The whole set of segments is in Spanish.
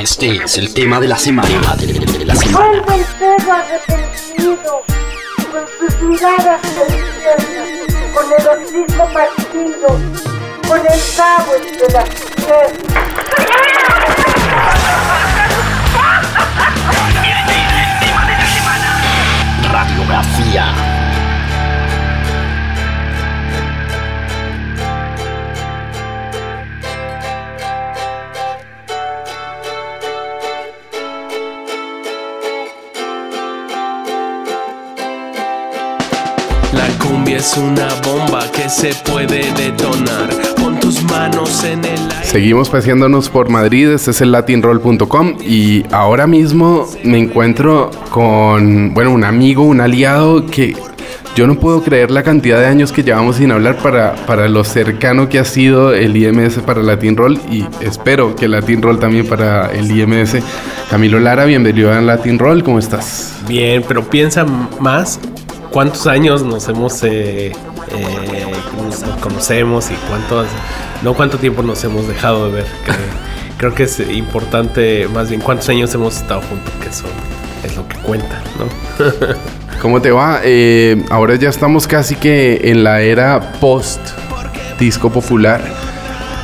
Este es el tema de la semana. De la semana. Vuelve el perro arrepentido, con sus miradas con el hocico partido, con el cabo entre las piernas. Radiografía. La cumbia es una bomba que se puede detonar. Pon tus manos en el aire. Seguimos paseándonos por Madrid, este es el latinroll.com y ahora mismo me encuentro con, bueno, un amigo, un aliado que yo no puedo creer la cantidad de años que llevamos sin hablar para, para lo cercano que ha sido el IMS para Latin Roll y espero que Latin Roll también para el IMS. Camilo Lara, bienvenido a Latin Roll, ¿cómo estás? Bien, pero piensa más cuántos años nos hemos eh, eh, nos conocemos y cuántos no cuánto tiempo nos hemos dejado de ver. Que- creo que es importante más bien cuántos años hemos estado juntos, que eso es lo que cuenta, ¿no? ¿Cómo te va? Eh, ahora ya estamos casi que en la era post disco popular,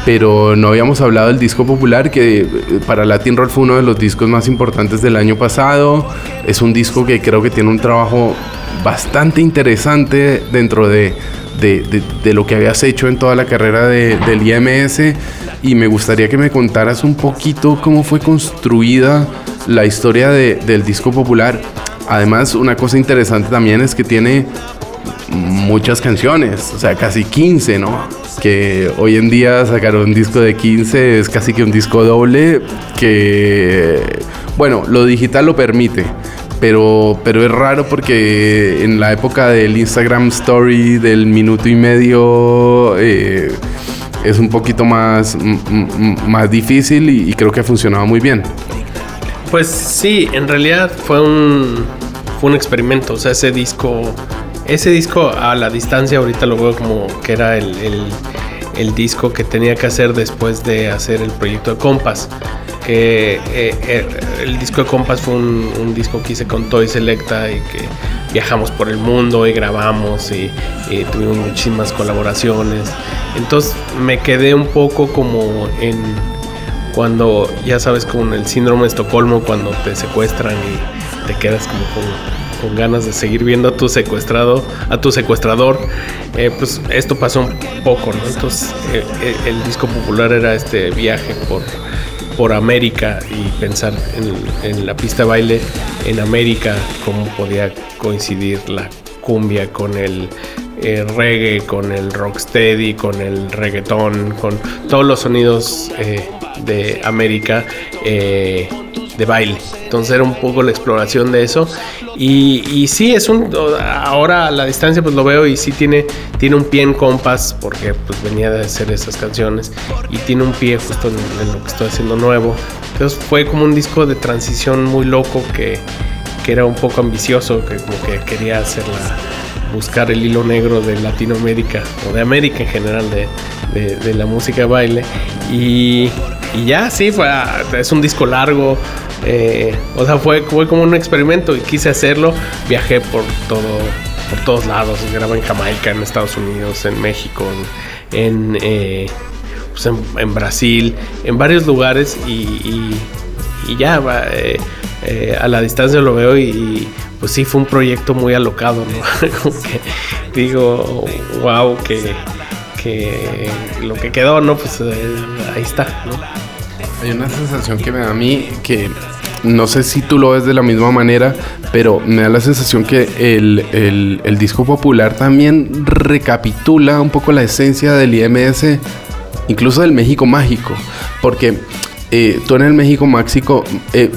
pero no habíamos hablado del disco popular que eh, para Latin Roll fue uno de los discos más importantes del año pasado. Es un disco que creo que tiene un trabajo bastante interesante dentro de, de- de- de lo que habías hecho en toda la carrera de- del IMS y me gustaría que me contaras un poquito cómo fue construida la historia de- del disco popular. Además, una cosa interesante también es que tiene muchas canciones, o sea, casi 15, ¿no? Que hoy en día sacar un disco de 15 es casi que un disco doble, que, bueno, lo digital lo permite. Pero, pero es raro porque en la época del Instagram Story del minuto y medio eh, es un poquito más, más difícil y, creo que ha funcionado muy bien. Pues sí, en realidad fue un, un experimento. O sea, ese disco, ese disco a la distancia ahorita lo veo como que era el- el disco que tenía que hacer después de hacer el proyecto de Compass. Que eh, eh, el disco de Compass fue un, disco que hice con Toy Selecta y que viajamos por el mundo y grabamos y, y tuvimos muchísimas colaboraciones. Entonces me quedé un poco como en cuando ya sabes con el síndrome de Estocolmo cuando te secuestran y te quedas como con, con ganas de seguir viendo a tu secuestrado a tu secuestrador eh, pues esto pasó un poco ¿no? entonces eh, eh, el disco popular era este viaje por por América y pensar en, la pista baile en América cómo podía coincidir la cumbia con el reggae, con el rocksteady, con el reggaetón, con todos los sonidos de América de baile. Entonces era un poco la exploración de eso. Y, y sí, es un. Ahora a la distancia, pues lo veo y sí tiene, tiene un pie en compás, porque pues venía de hacer esas canciones. Y tiene un pie justo en, lo que estoy haciendo nuevo. Entonces fue como un disco de transición muy loco que, que era un poco ambicioso, que como que quería hacerla buscar el hilo negro de Latinoamérica o de América en general de, de- la música baile y, y ya sí fue es un disco largo eh, o sea fue, fue como un experimento y quise hacerlo viajé por todo por todos lados grabé en Jamaica en Estados Unidos en México en, eh, pues Brasil en varios lugares y, ya eh, a la distancia lo veo y pues sí fue un proyecto muy alocado, ¿no? Como que digo, wow, que, que lo que quedó, ¿no? Pues ahí está. Hay una sensación que me da a mí que no sé si tú lo ves de la misma manera, pero me da la sensación que el, el- disco popular también recapitula un poco la esencia del IMS, incluso del México mágico, porque eh, tú en el México mágico eh,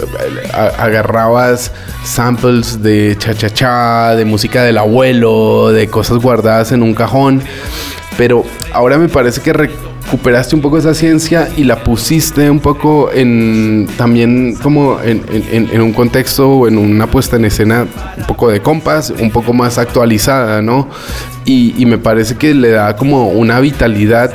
agarrabas samples de cha-cha-cha, de música del abuelo, de cosas guardadas en un cajón, pero ahora me parece que recuperaste un poco esa ciencia y la pusiste un poco en también como en, en- en- un contexto o en una puesta en escena un poco de compas, un poco más actualizada, ¿no? Y, y me parece que le da como una vitalidad,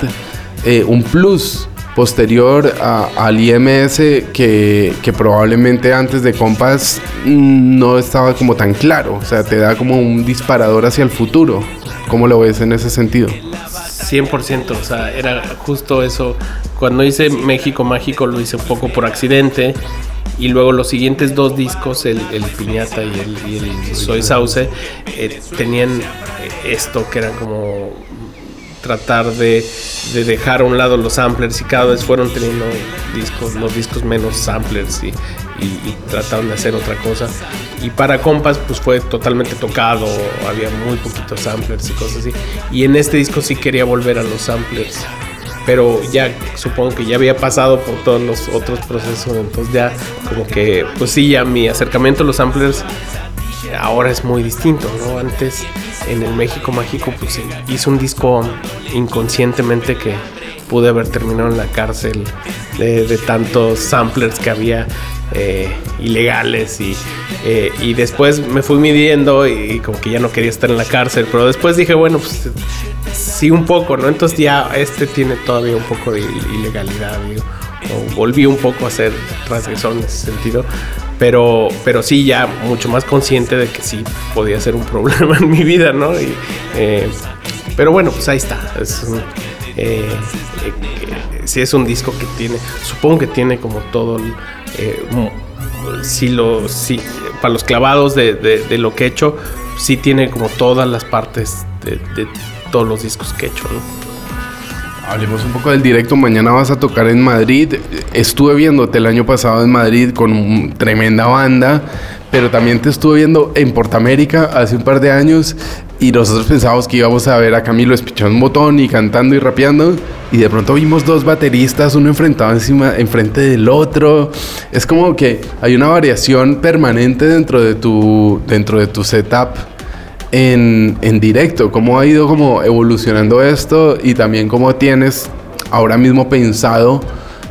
eh, un plus posterior a- al IMS que, que probablemente antes de Compass no estaba como tan claro. O sea, te da como un disparador hacia el futuro. ¿Cómo lo ves en ese sentido? 100%, o sea, era justo eso. Cuando hice México Mágico lo hice un poco por accidente. Y luego los siguientes dos discos, el, el Piñata y el, Soy Sauce, eh, tenían esto que era como tratar de, de dejar a un lado los samplers y cada vez fueron teniendo discos, los discos menos samplers y, y, y trataron de hacer otra cosa. Y para Compass pues fue totalmente tocado, había muy poquitos samplers y cosas así. Y en este disco sí quería volver a los samplers. Pero ya supongo que ya había pasado por todos los otros procesos, entonces ya como que, pues sí, ya mi acercamiento a los samplers ahora es muy distinto, ¿no? Antes en el México Mágico pues hice un disco inconscientemente que pude haber terminado en la cárcel de, tantos samplers que había eh, ilegales y, eh, y después me fui midiendo y, como que ya no quería estar en la cárcel, pero después dije, bueno, pues sí un poco, ¿no? Entonces ya este tiene todavía un poco de ilegalidad, digo, o volví un poco a ser transgresor en ese sentido, pero, pero sí ya mucho más consciente de que sí podía ser un problema en mi vida, ¿no? Eh, pero bueno, pues ahí está. Es eh, eh, sí es un disco que tiene, supongo que tiene como todo si lo, para los clavados de, lo que he hecho, sí tiene como todas las partes de, de todos los discos que he hecho, ¿no? Hablemos un poco del directo. Mañana vas a tocar en Madrid. Estuve viéndote el año pasado en Madrid con un, tremenda banda, pero también te estuve viendo en Portamérica hace un par de años y nosotros pensábamos que íbamos a ver a Camilo espichando un botón y cantando y rapeando y de pronto vimos dos bateristas, uno enfrentado encima, enfrente del otro. Es como que hay una variación permanente dentro de tu, dentro de tu setup en, en, directo, cómo ha ido como evolucionando esto y también cómo tienes ahora mismo pensado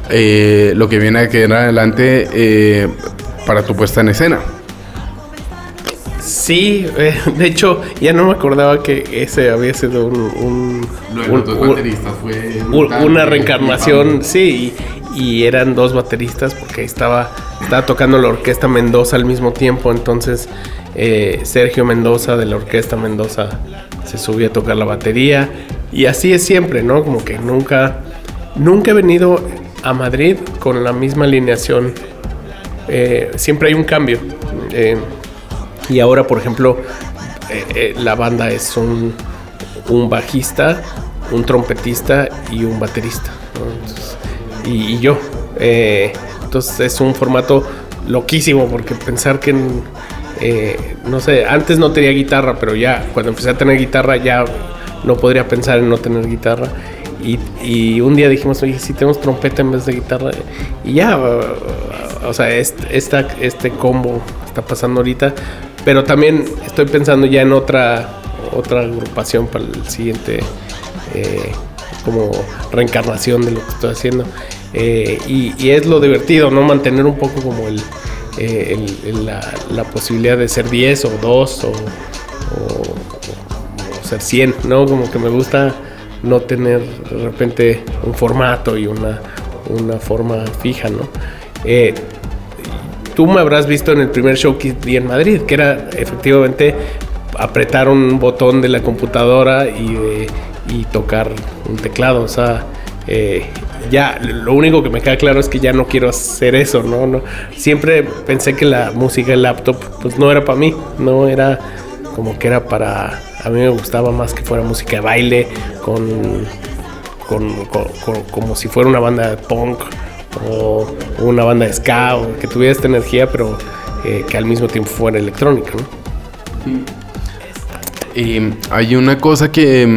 eh, lo que viene a quedar adelante eh, para tu puesta en escena. Sí, eh, de hecho ya no me acordaba que ese había sido un, un, un, fue una reencarnación, sí, y, y, eran dos bateristas porque estaba, estaba tocando la orquesta Mendoza al mismo tiempo, entonces eh, Sergio Mendoza de la Orquesta Mendoza se subió a tocar la batería y así es siempre, ¿no? Como que nunca, nunca he venido a Madrid con la misma alineación. Eh, siempre hay un cambio. Eh, y ahora, por ejemplo, eh, la banda es un, un, bajista, un trompetista y un baterista. y, yo. entonces es un formato loquísimo porque pensar que... Eh, no sé, antes no tenía guitarra, pero ya cuando empecé a tener guitarra ya no podría pensar en no tener guitarra. Y, y un día dijimos, oye, si tenemos trompeta en vez de guitarra. Y ya, o sea, este, esta, este combo está pasando ahorita. Pero también estoy pensando ya en otra, otra agrupación para el siguiente, eh, como reencarnación de lo que estoy haciendo. Eh, y, es lo divertido, ¿no? Mantener un poco como el, eh, la, la, posibilidad de ser 10 o 2 o, ser 100, ¿no? Como que me gusta no tener de repente un formato y una, una forma fija, ¿no? Tú me habrás visto en el primer show que di en Madrid, que era efectivamente apretar un botón de la computadora y, y tocar un teclado, o sea, eh, ya lo único que me queda claro es que ya no quiero hacer eso, ¿no? no siempre pensé que la música en laptop pues no era para mí, no era como que era para a mí me gustaba más que fuera música de baile con, con, con como si fuera una banda de punk o una banda de ska que tuviera esta energía pero eh, que al mismo tiempo fuera electrónica, ¿no? Eh, hay una cosa que,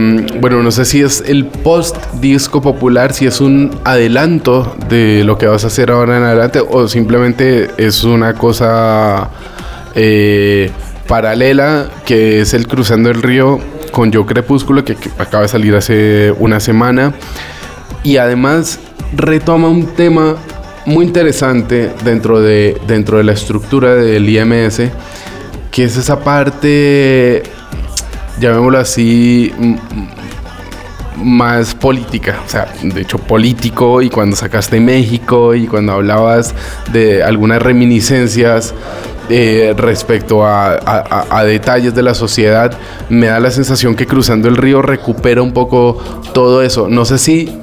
bueno, no sé si es el post disco popular, si es un adelanto de lo que vas a hacer ahora en adelante o simplemente es una cosa eh, paralela que es el Cruzando el Río con Yo Crepúsculo que, que acaba de salir hace una semana y además retoma un tema muy interesante dentro de, dentro de la estructura del IMS que es esa parte llamémoslo así, más política, o sea, de hecho político y cuando sacaste México y cuando hablabas de algunas reminiscencias eh, respecto a, a, detalles de la sociedad, me da la sensación que cruzando el río recupera un poco todo eso. No sé si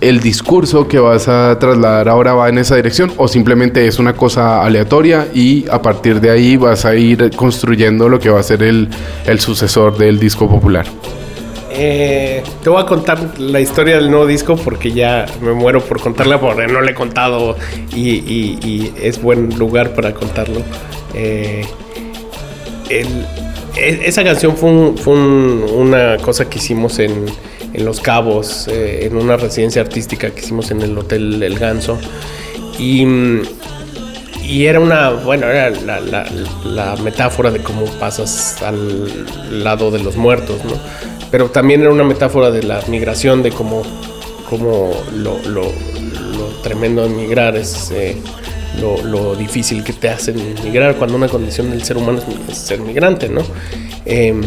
el discurso que vas a trasladar ahora va en esa dirección o simplemente es una cosa aleatoria y a partir de ahí vas a ir construyendo lo que va a ser el, el sucesor del disco popular. Eh, te voy a contar la historia del nuevo disco porque ya me muero por contarla porque no la he contado y, es buen lugar para contarlo. Eh, e, esa canción fue, una cosa que hicimos en, Los Cabos, eh, en una residencia artística que hicimos en el Hotel El Ganso. Y, era una, bueno, era la, la metáfora de cómo pasas al lado de los muertos, ¿no? pero también era una metáfora de la migración, de cómo, cómo lo, lo, tremendo de migrar es eh, lo, difícil que te hacen migrar cuando una condición del ser humano es, ser migrante, ¿no? Em,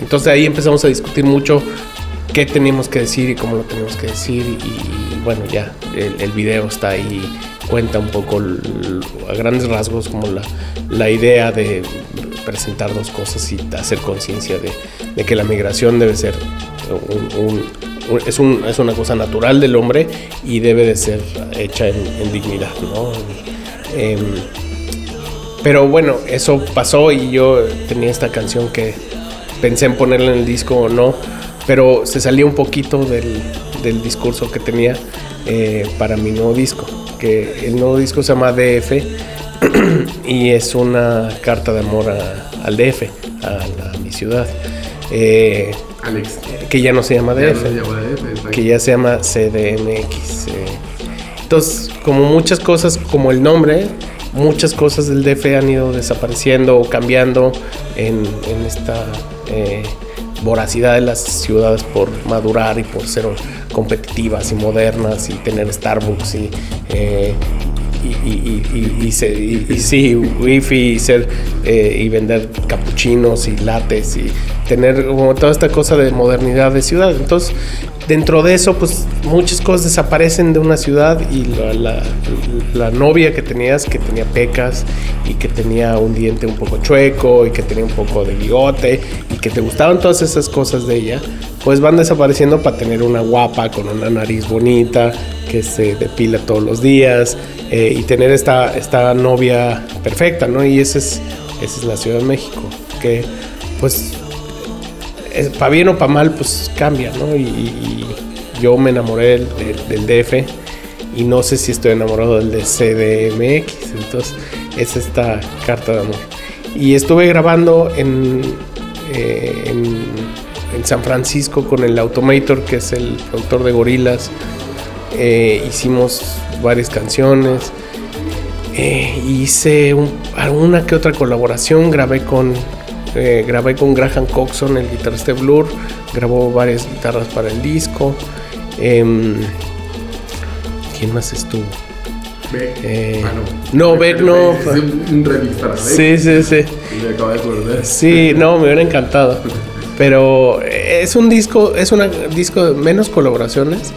entonces ahí empezamos a discutir mucho qué teníamos que decir y cómo lo teníamos que decir y, bueno, ya el, video está ahí, cuenta un poco a grandes rasgos como la, la idea de presentar dos cosas y hacer conciencia de, que la migración debe ser un, un, es, una cosa natural del hombre y debe de ser hecha en, dignidad, ¿no? Em, pero bueno, eso pasó y yo tenía esta canción que pensé en ponerla en el disco o no, pero se salía un poquito del, del discurso que tenía eh, para mi nuevo disco, que el nuevo disco se llama DF y es una carta de amor al DF, a, mi ciudad. Eh, Alex. Que ya no se llama DF, que ya se llama CDMX. Eh. Entonces, como muchas cosas, como el nombre, muchas cosas del DF han ido desapareciendo o cambiando en, esta eh, voracidad de las ciudades por madurar y por ser competitivas y modernas y tener Starbucks y y, y, sí, wifi y, ser, eh, y vender capuchinos y lates y tener como toda esta cosa de modernidad de ciudad. Entonces, dentro de eso, pues muchas cosas desaparecen de una ciudad y la, la, novia que tenías, que tenía pecas y que tenía un diente un poco chueco y que tenía un poco de bigote y que te gustaban todas esas cosas de ella, pues van desapareciendo para tener una guapa con una nariz bonita que se depila todos los días eh, y tener esta, esta novia perfecta, ¿no? Y esa es, esa es la Ciudad de México, que pues para bien o para mal, pues cambia, ¿no? Y, yo me enamoré del, DF y no sé si estoy enamorado del de CDMX, entonces es esta carta de amor. Y estuve grabando en, eh, en, San Francisco con el Automator, que es el productor de Gorilas. Eh, hicimos varias canciones. Eh, hice alguna que otra colaboración, grabé con eh, grabé con Graham Coxon, el guitarrista de Blur. Grabó varias guitarras para el disco. Em, ¿Quién más estuvo? Beck. Eh, ah, no. Beck no. Un remix Sí, sí, sí. Y me acabo de acordar. Sí, no, me hubiera encantado. Pero es un disco, es un disco de menos colaboraciones.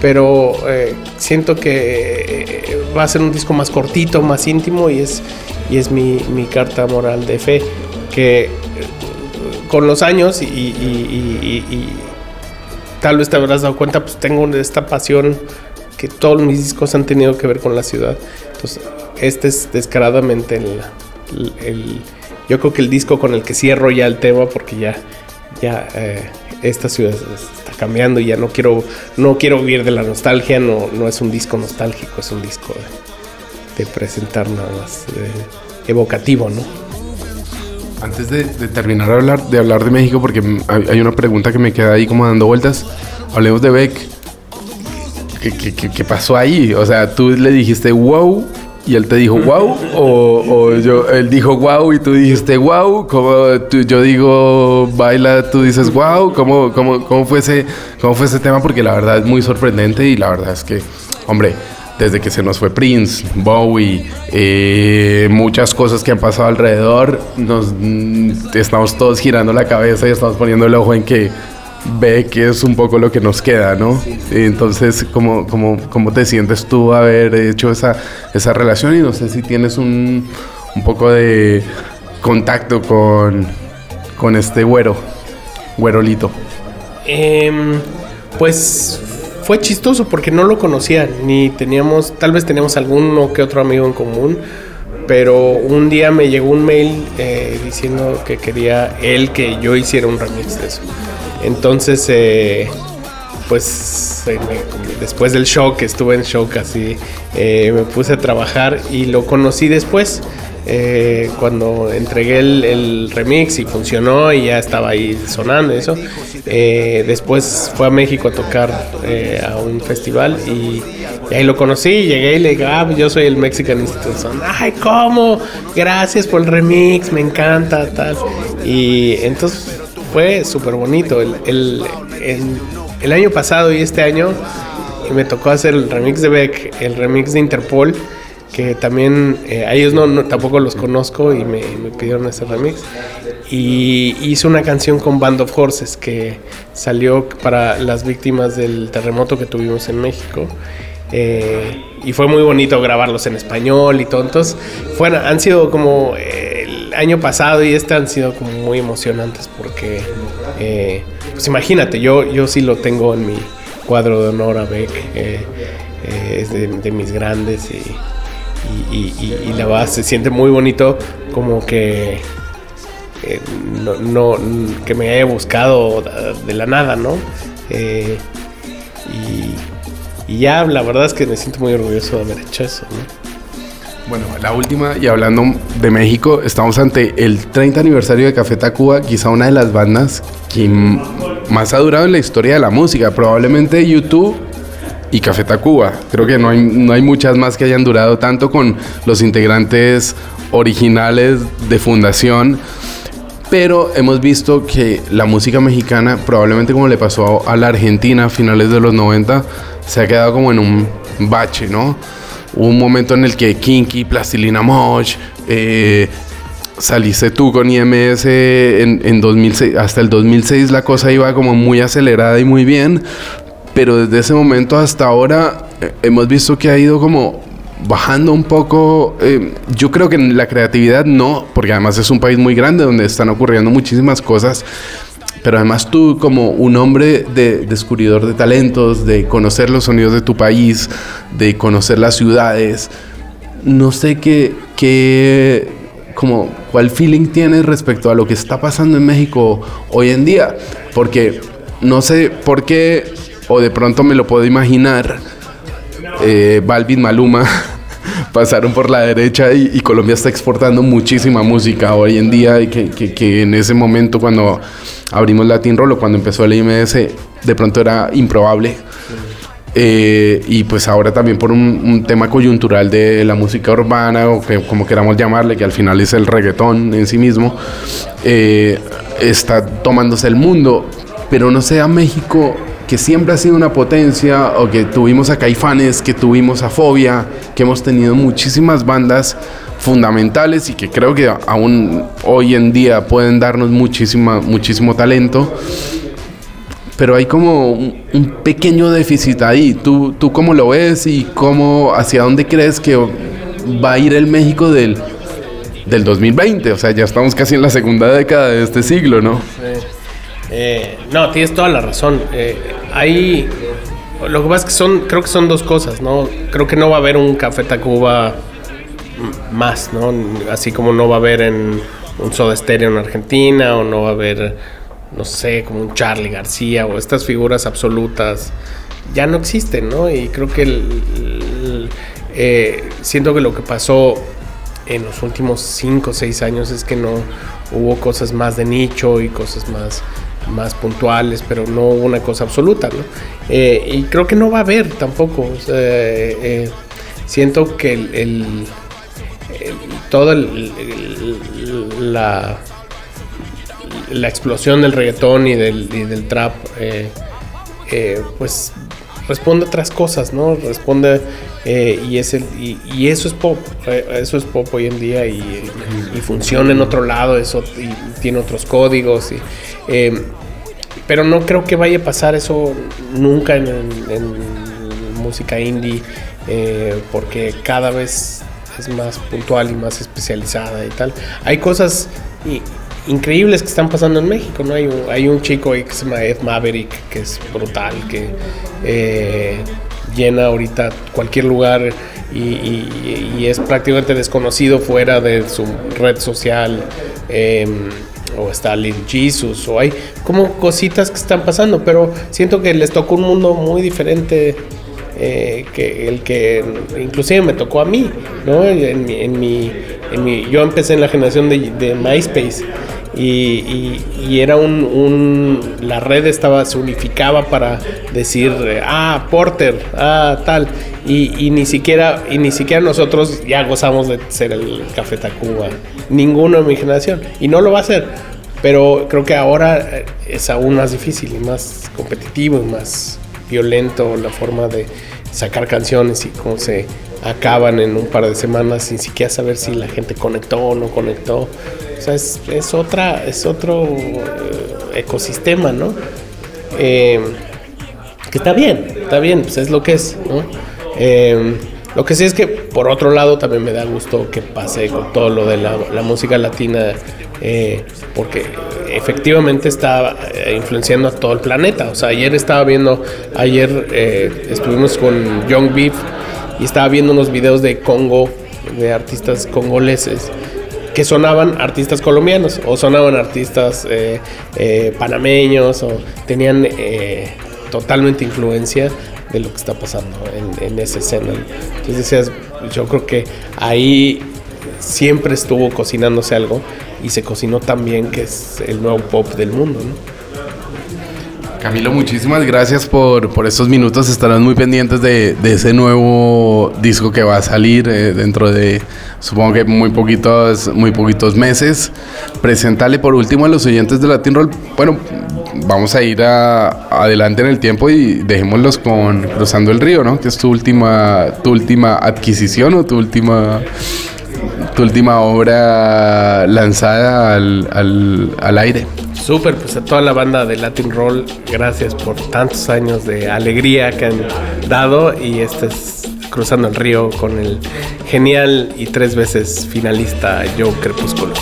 Pero eh, siento que va a ser un disco más cortito, más íntimo y es, y es mi, mi carta moral de fe que con los años y, tal vez te habrás dado cuenta, pues tengo esta pasión que todos mis discos han tenido que ver con la ciudad. Entonces, este es descaradamente el, yo creo que el disco con el que cierro ya el tema porque ya ya eh, esta ciudad está cambiando y ya no quiero no quiero vivir de la nostalgia, no, no es un disco nostálgico, es un disco de, presentar nada más evocativo, ¿no? Antes de, terminar de hablar, de hablar de México, porque hay, una pregunta que me queda ahí como dando vueltas, hablemos de Beck. ¿Qué, pasó ahí? O sea, tú le dijiste wow y él te dijo wow, o, yo, él dijo wow y tú dijiste wow, como yo digo baila, tú dices wow, ¿cómo, cómo, cómo, fue ese, ¿cómo fue ese tema? Porque la verdad es muy sorprendente y la verdad es que, hombre, desde que se nos fue Prince, Bowie, eh, muchas cosas que han pasado alrededor, nos mm, estamos todos girando la cabeza y estamos poniendo el ojo en que ve que es un poco lo que nos queda, ¿no? Entonces, ¿cómo, cómo, cómo te sientes tú haber hecho esa, esa relación? Y no sé si tienes un, poco de contacto con, con este güero, güerolito. Em, pues fue chistoso porque no lo conocía, ni teníamos, tal vez teníamos alguno que otro amigo en común, pero un día me llegó un mail eh, diciendo que quería él que yo hiciera un remix de eso. Entonces, eh, pues después del shock, estuve en shock así, eh, me puse a trabajar y lo conocí después. Eh, cuando entregué el, el remix y funcionó y ya estaba ahí sonando eso. Eh, después fue a México a tocar eh, a un festival y, y ahí lo conocí. Llegué y le dije, ah, yo soy el Mexican Institute Sound. Ay, ¿cómo? Gracias por el remix, me encanta, tal. Y entonces fue súper bonito. El, el- el año pasado y este año me tocó hacer el remix de Beck, el remix de Interpol, que también eh, a ellos no, no- tampoco los conozco y me, me pidieron ese remix. Y hice una canción con Band of Horses que salió para las víctimas del terremoto que tuvimos en México. Eh, y fue muy bonito grabarlos en español y todo. Entonces, fueron, han sido como eh, el año pasado y este han sido como muy emocionantes porque, eh, pues imagínate, yo, yo sí lo tengo en mi cuadro de honor a Beck. eh, eh, es de, de mis grandes y, y, la verdad se siente muy bonito como que eh, no, que me haya buscado de la nada, ¿no? Eh, y, y ya la verdad es que me siento muy orgulloso de haber hecho eso, ¿no? Bueno, la última, y hablando de México, estamos ante el 30 aniversario de Café Tacuba, quizá una de las bandas que más ha durado en la historia de la música, probablemente YouTube y Café Tacuba. Creo que no hay, no hay muchas más que hayan durado tanto con los integrantes originales de fundación. Pero hemos visto que la música mexicana, probablemente como le pasó a la Argentina a finales de los 90, se ha quedado como en un bache, ¿no? Hubo un momento en el que Kinky, Plastilina Mosh, eh, saliste tú con IMS en, en 2006, hasta el 2006 la cosa iba como muy acelerada y muy bien, pero desde ese momento hasta ahora eh, hemos visto que ha ido como bajando un poco. eh, yo creo que en la creatividad no, porque además es un país muy grande donde están ocurriendo muchísimas cosas. Pero además tú como un hombre de descubridor de talentos, de conocer los sonidos de tu país, de conocer las ciudades, no sé qué, qué como cuál feeling tienes respecto a lo que está pasando en México hoy en día, porque no sé por qué o de pronto me lo puedo imaginar. Eh, Balvin, Maluma pasaron por la derecha y, Colombia está exportando muchísima música hoy en día y que, que- que en ese momento cuando abrimos Latin Roll o cuando empezó el IMS de pronto era improbable. Eh, y pues ahora también por un, tema coyuntural de la música urbana o que como queramos llamarle, que al final es el reggaetón en sí mismo, eh, está tomándose el mundo. Pero no sea México, que siempre ha sido una potencia, o que tuvimos a Caifanes, que tuvimos a Fobia, que hemos tenido muchísimas bandas fundamentales y que creo que aún hoy en día pueden darnos muchísima, muchísimo talento pero hay como un, pequeño déficit ahí. ¿Tú, ¿Tú cómo lo ves y cómo, hacia dónde crees que va a ir el México del, del 2020? O sea, ya estamos casi en la segunda década de este siglo, ¿no? Eh, no, tienes toda la razón. Eh, hay. Lo que pasa es que son. Creo que son dos cosas, ¿no? Creo que no va a haber un Café Tacuba más, ¿no? Así como no va a haber en un Soda Stereo en Argentina, o no va a haber, no sé, como un Charlie García, o estas figuras absolutas. Ya no existen, ¿no? Y creo que el- eh, siento que lo que pasó en los últimos 5 o 6 años es que no hubo cosas más de nicho y cosas más, más puntuales, pero no una cosa absoluta, ¿no? Eh, y creo que no va a haber tampoco. eh, eh, siento que el, todo la, la explosión del reggaetón y del, del trap, pues responde a otras cosas, ¿no? Responde eh, y, es el, y, y eso es pop, eh, eso es pop hoy en día y, funciona en otro lado, eso y tiene otros códigos. Eh, pero no creo que vaya a pasar eso nunca en, en- música indie, eh, porque cada vez es más puntual y más especializada y tal. Hay cosas increíbles que están pasando en México, ¿no? Hay un, chico ahí que se llama Ed Maverick, que es brutal, que eh, llena ahorita cualquier lugar y, es prácticamente desconocido fuera de su red social. em, o está Lil Jesus, o hay como cositas que están pasando, pero siento que les tocó un mundo muy diferente eh, que el que inclusive me tocó a mí, ¿no? En mi, yo empecé en la generación de, MySpace y, era un, la red estaba, se unificaba para decir, eh, ah, Porter, ah, tal, y, ni siquiera, y ni siquiera nosotros ya gozamos de ser el Café Tacuba, ninguno de mi generación, y no lo va a hacer, pero creo que ahora eh, es aún más difícil y más competitivo y más violento la forma de sacar canciones y cómo se acaban en un par de semanas sin siquiera saber si la gente conectó o no conectó. O sea, es, es otra, es otro eh, ecosistema, ¿no? Eh, que está bien, está bien, pues es lo que es. Eh, lo que sí es que, por otro lado, también me da gusto que pase con todo lo de la, música latina, porque efectivamente está eh, influenciando a todo el planeta. O sea, ayer estaba viendo, ayer eh, estuvimos con Young Beef y estaba viendo unos videos de Congo, de artistas congoleses que sonaban artistas colombianos o sonaban artistas eh, eh, panameños o tenían eh, totalmente influencia de lo que está pasando en, en esa escena. Entonces decías, yo creo que ahí siempre estuvo cocinándose algo y se cocinó también que es el nuevo pop del mundo. ¿no? Camilo, muchísimas gracias por, por estos minutos. Estarán muy pendientes de, de ese nuevo disco que va a salir eh, dentro de, supongo que muy poquitos, muy poquitos meses. Preséntale por último a los oyentes de Latin Roll. Bueno, vamos a ir a- adelante en el tiempo y dejémoslos con Cruzando el Río, ¿no? Que es tu última, tu última adquisición o tu última, tu última obra lanzada al, al, al aire. Súper, pues a toda la banda de Latin Roll, gracias por tantos años de alegría que han dado y este es Cruzando el Río con el genial y tres veces finalista Joe Crepúsculo.